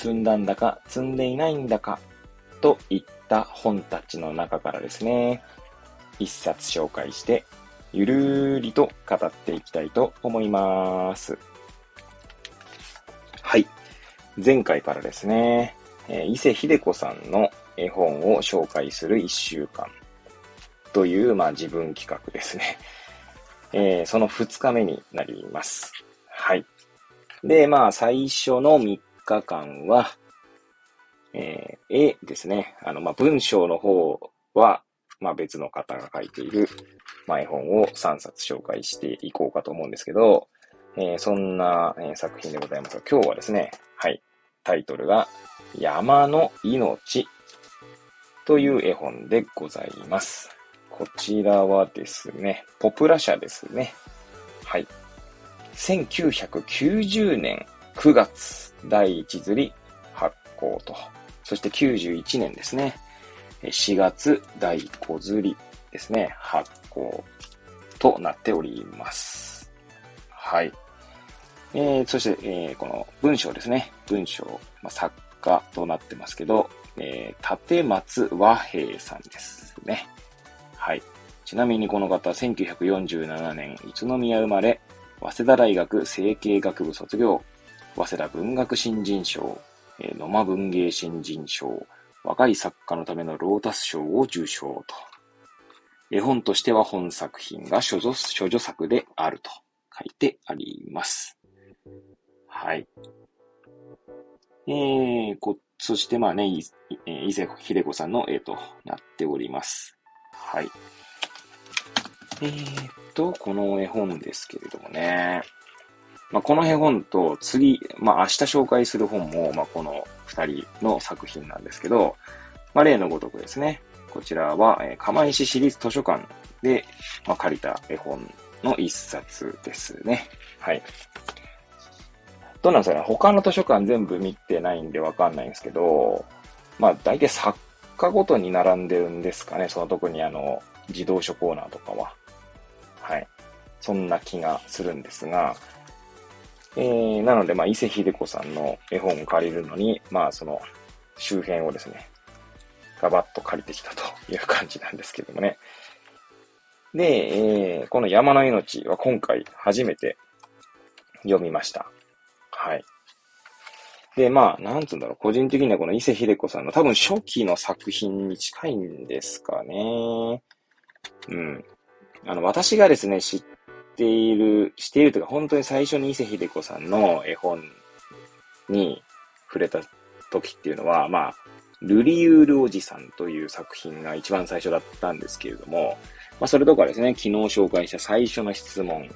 積んだんだか積んでいないんだか、といった本たちの中からですね、一冊紹介してゆるーりと語っていきたいと思います。はい。前回からですね、えー、伊勢秀子さんの絵本を紹介する一週間という、まあ自分企画ですね。えー、その二日目になります。はい。で、まあ最初の3日間は、えー、絵ですね。あの、まあ文章の方は、まあ別の方が書いている、まあ、絵本を3冊紹介していこうかと思うんですけど、えー、そんな、えー、作品でございますが、今日はですね、はい、タイトルが、山の命という絵本でございます。こちらはですね、ポプラ社ですね。はい。1990年9月第1釣り発行と、そして91年ですね、4月第5釣りですね、発行となっております。はい。えー、そして、えー、この文章ですね。文章、まあ、作家となってますけど、えー、立松和平さんですね。はい。ちなみにこの方、1947年、宇都宮生まれ、早稲田大学成形学部卒業、早稲田文学新人賞、え、野間文芸新人賞、若い作家のためのロータス賞を受賞と。絵本としては本作品が処女処女作であると書いてあります。はい。えー、こ、そしてまあね、伊勢秀子さんの絵となっております。はい。えー、っと、この絵本ですけれどもね。まあ、この絵本と次、まあ、明日紹介する本も、まあ、この二人の作品なんですけど、まあ、例のごとくですね。こちらは、えー、釜石市立図書館で、まあ、借りた絵本の一冊ですね。はい。どうなんですかね？他の図書館全部見てないんでわかんないんですけど、まあ大体作家ごとに並んでるんですかね？その特にあの、自動書コーナーとかは。はい。そんな気がするんですが、えー、なので、まあ、伊勢秀子さんの絵本を借りるのに、まあ、その、周辺をですね、ガバッと借りてきたという感じなんですけどもね。で、えー、この山の命は今回初めて読みました。はい。で、まあ、なんつうんだろう、個人的にはこの伊勢秀子さんの多分初期の作品に近いんですかね。うん。あの、私がですね、知っている、知っているというか、本当に最初に伊勢秀子さんの絵本に触れた時っていうのは、まあ、ルリウールおじさんという作品が一番最初だったんですけれども、まあ、それとかですね、昨日紹介した最初の質問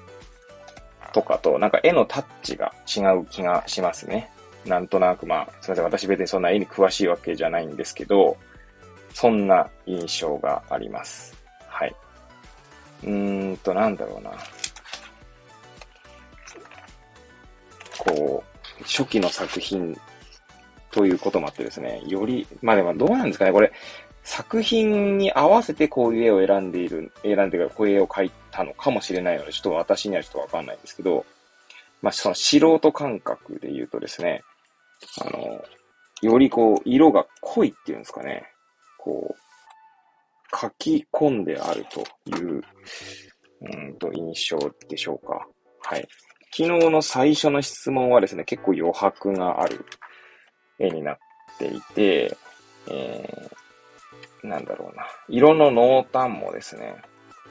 とかと、なんか絵のタッチが違う気がしますね。なんとなくまあ、すみません、私別にそんな絵に詳しいわけじゃないんですけど、そんな印象があります。はい。うーんと、なんだろうな。こう、初期の作品ということもあってですね、より、まあでもどうなんですかね、これ、作品に合わせてこういう絵を選んでいる、選んでるこういう絵を描いたのかもしれないので、ちょっと私にはちょっとわかんないんですけど、まあその素人感覚で言うとですね、あの、よりこう、色が濃いっていうんですかね、こう、書き込んであるという、うんと、印象でしょうか。はい。昨日の最初の質問はですね、結構余白がある絵になっていて、えー、なんだろうな。色の濃淡もですね、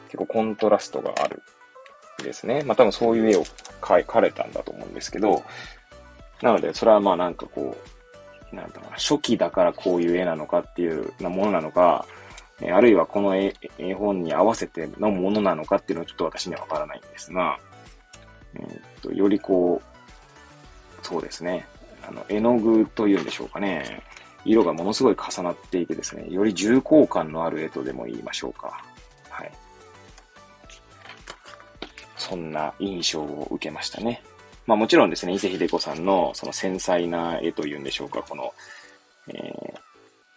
結構コントラストがあるですね。まあ多分そういう絵を描かれたんだと思うんですけど、なので、それはまあなんかこう、なんだろうな、初期だからこういう絵なのかっていうなものなのか、あるいはこの絵絵本に合わせてのものなのかっていうのはちょっと私にはわからないんですが、え、っと、よりこう、そうですね、あの、絵の具というんでしょうかね。色がものすごい重なっていてですね、より重厚感のある絵とでも言いましょうか。はい。そんな印象を受けましたね。まあもちろんですね、伊勢秀子さんのその繊細な絵というんでしょうか、この、えー、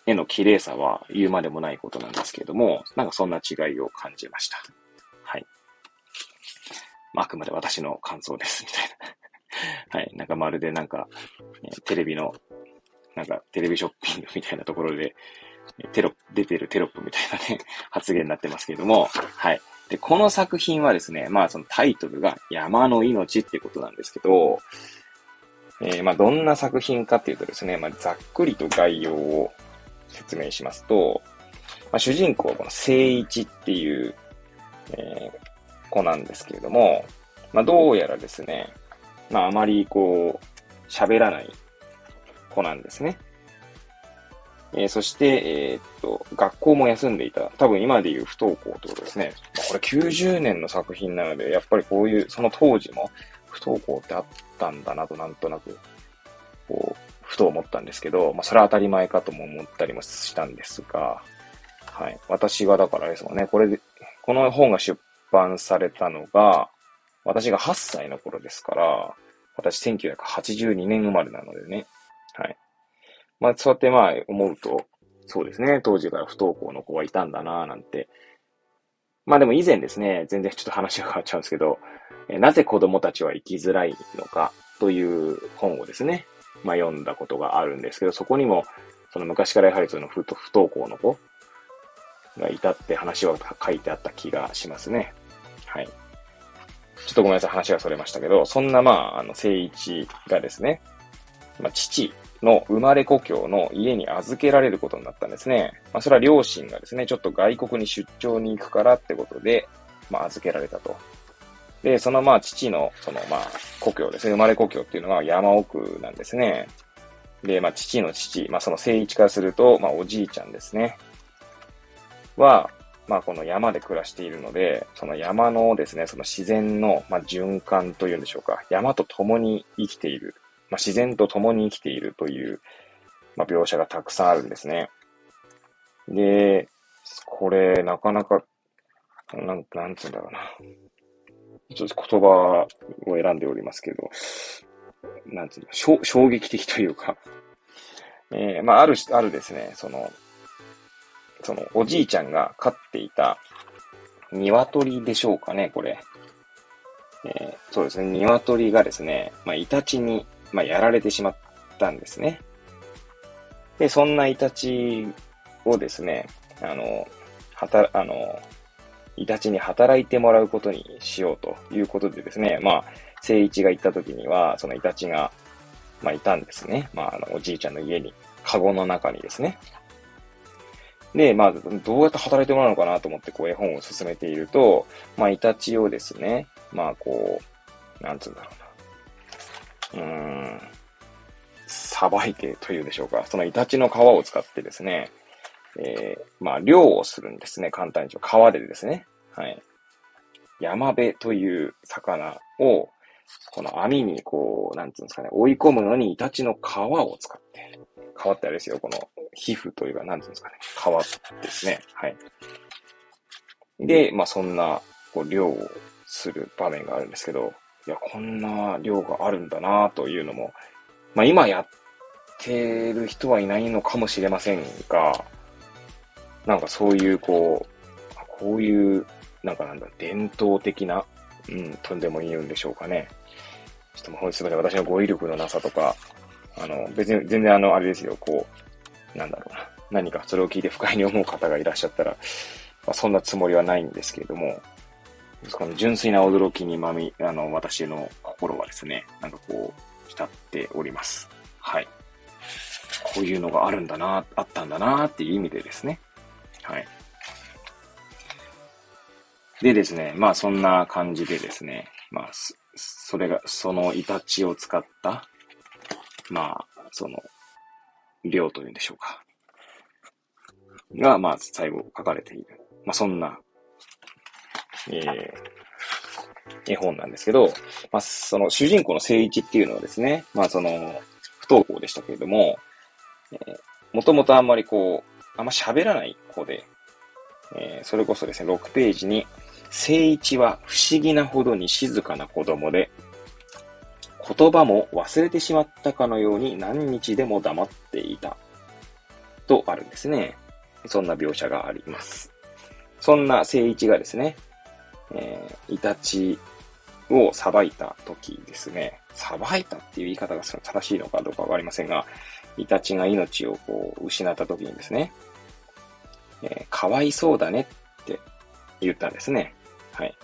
絵の綺麗さは言うまでもないことなんですけれども、なんかそんな違いを感じました。まあ、くまで私の感想です、みたいな。はい。なんかまるでなんか、えー、テレビの、なんかテレビショッピング みたいなところで、テロ、出てるテロップみたいなね、発言になってますけれども、はい。で、この作品はですね、まあそのタイトルが山の命ってことなんですけど、えー、まあどんな作品かっていうとですね、まあざっくりと概要を説明しますと、まあ、主人公はこの聖一っていう、えー、子なんですけれども、まあどうやらですね、まああまりこう、喋らない子なんですね。えー、そして、えー、っと、学校も休んでいた。多分今で言う不登校ってことですね。これ90年の作品なので、やっぱりこういう、その当時も不登校ってあったんだなとなんとなく、こう、ふと思ったんですけど、まあそれは当たり前かとも思ったりもしたんですが、はい。私はだからですもんね、これで、この本が出版されたのが、私が8歳の頃ですから、私1982年生まれなのでね、はい。まあ、そうやってまあ思うと、そうですね、当時から不登校の子はいたんだなぁなんて。まあでも以前ですね、全然ちょっと話が変わっちゃうんですけど、えなぜ子供たちは生きづらいのかという本をですね、まあ読んだことがあるんですけど、そこにも、その昔からやはりその不登校の子がいたって話は書いてあった気がしますね。はい。ちょっとごめんなさい、話がそれましたけど、そんなまあ、あの、聖一がですね、まあ、父の生まれ故郷の家に預けられることになったんですね。まあ、それは両親がですね、ちょっと外国に出張に行くからってことで、まあ、預けられたと。で、そのまあ、父の、そのまあ、故郷ですね、生まれ故郷っていうのは山奥なんですね。で、まあ、父の父、まあ、その聖一からすると、まあ、おじいちゃんですね。は、まあ、この山で暮らしているので、その山のですね、その自然の、まあ、循環というんでしょうか。山と共に生きているまあ、自然と共に生きているという、まあ、描写がたくさんあるんですね。で、これ、なかなか、なん、なんつうんだろうな。ちょっと言葉を選んでおりますけど、なんつうの、衝撃的というか、えー、まあ、ある、あるですね、その、その、おじいちゃんが飼っていた鶏でしょうかね、これ。えー、そうですね、鶏がですね、まあ、イタチにまあ、やられてしまったんですね。で、そんなイタチをですね、あの、はた、あの、イタチに働いてもらうことにしようということでですね、まあ、聖一が行った時には、そのイタチが、まあ、いたんですね。まあ、あの、おじいちゃんの家に、カゴの中にですね。で、まあ、どうやって働いてもらうのかなと思って、こう、絵本を進めていると、まあ、イタチをですね、まあ、こう、なんつうんだろうな。うーん、さばいてというでしょうか。そのイタチの皮を使ってですね、えー、まあ、漁をするんですね。簡単に言うと。川でですね。はい。山辺という魚を、この網にこう、なんつうんですかね、追い込むのにイタチの皮を使って、皮ってあれですよ、この皮膚というか、なんつうんですかね、皮ですね。はい。で、まあそんな、こう、漁をする場面があるんですけど、いや、こんな量があるんだなというのも、まあ今やってる人はいないのかもしれませんが、なんかそういうこう、こういう、なんかなんだ、伝統的な、うん、とんでも言うんでしょうかね。ちょっともうすみません、私の語彙力のなさとか、あの、別に全然あの、あれですよ、こう、なんだろうな。何かそれを聞いて不快に思う方がいらっしゃったら、まあ、そんなつもりはないんですけれども、この純粋な驚きにまみ、あの、私の心はですね、なんかこう、浸っております。はい。こういうのがあるんだな、あったんだなっていう意味でですね。はい。でですね、まあそんな感じでですね、まあ、それが、そのイタチを使った、まあ、その、量というんでしょうか。が、まあ、最後書かれている。まあ、そんなえー、絵本なんですけど、まあ、その主人公の聖一っていうのはですね、まあその、不登校でしたけれども、えー、もともとあんまりこう、あんま喋らない子で、えー、それこそですね、6ページに、聖一は不思議なほどに静かな子供で、言葉も忘れてしまったかのように何日でも黙っていた。とあるんですね。そんな描写があります。そんな聖一がですね、えー、イタチを裁いた時ですね、裁いたっていう言い方が正しいのかどうかわかりませんが、イタチが命をこう失った時にですね、えー、かわいそうだねって言ったんですね。はい。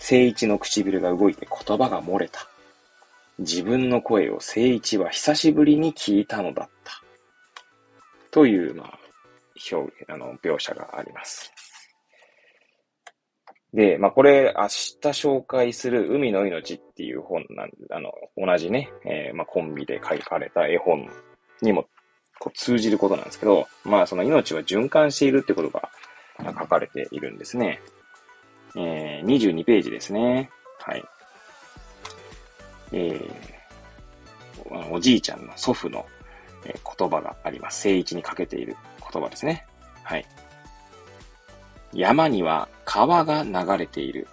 聖一の唇が動いて言葉が漏れた。自分の声を聖一は久しぶりに聞いたのだった。という、まあ、表現、あの、描写があります。で、まあ、これ、明日紹介する海の命っていう本なんあの、同じね、えー、まあ、コンビで書かれた絵本にもこう通じることなんですけど、まあ、その命は循環しているってことが書かれているんですね。えー、22ページですね。はい。えー、おじいちゃんの祖父の、え言葉があります。聖一にかけている言葉ですね。はい。山には川が流れている。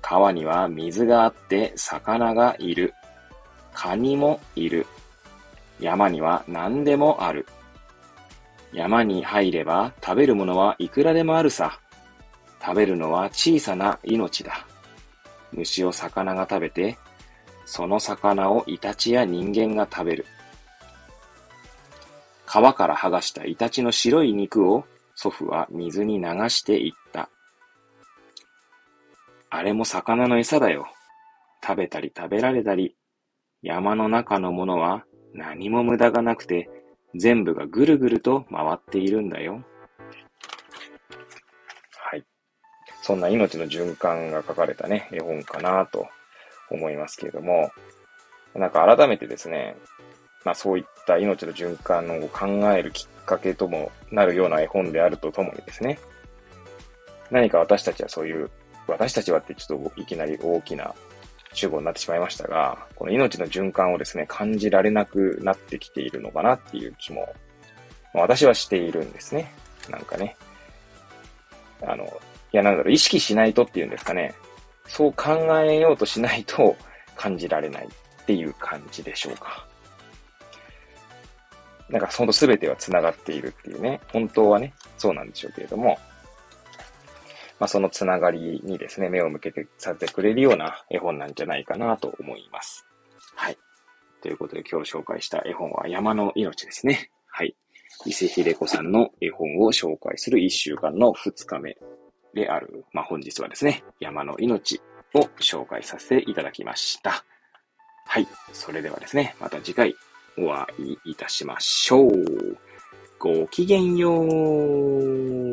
川には水があって魚がいる。カニもいる。山には何でもある。山に入れば食べるものはいくらでもあるさ。食べるのは小さな命だ。虫を魚が食べて、その魚をイタチや人間が食べる。皮から剥がしたイタチの白い肉を祖父は水に流していった。あれも魚の餌だよ。食べたり食べられたり、山の中のものは何も無駄がなくて、全部がぐるぐると回っているんだよ。そんな命の循環が書かれたね、絵本かなと思いますけれども、なんか改めてですね、まあそういった命の循環を考えるきっかけともなるような絵本であるとともにですね、何か私たちはそういう、私たちはってちょっといきなり大きな主語になってしまいましたが、この命の循環をですね、感じられなくなってきているのかなっていう気も、私はしているんですね。なんかね。あの、いや、なんだろう、意識しないとっていうんですかね。そう考えようとしないと感じられないっていう感じでしょうか。なんか、ほんと全ては繋がっているっていうね。本当はね、そうなんでしょうけれども、まあ、そのつながりにですね、目を向けてさせてくれるような絵本なんじゃないかなと思います。はい。ということで今日紹介した絵本は山の命ですね。はい。伊勢秀子さんの絵本を紹介する1週間の2日目である、まあ、本日はですね、山の命を紹介させていただきました。はい。それではですね、また次回お会いいたしましょう。ごきげんよう。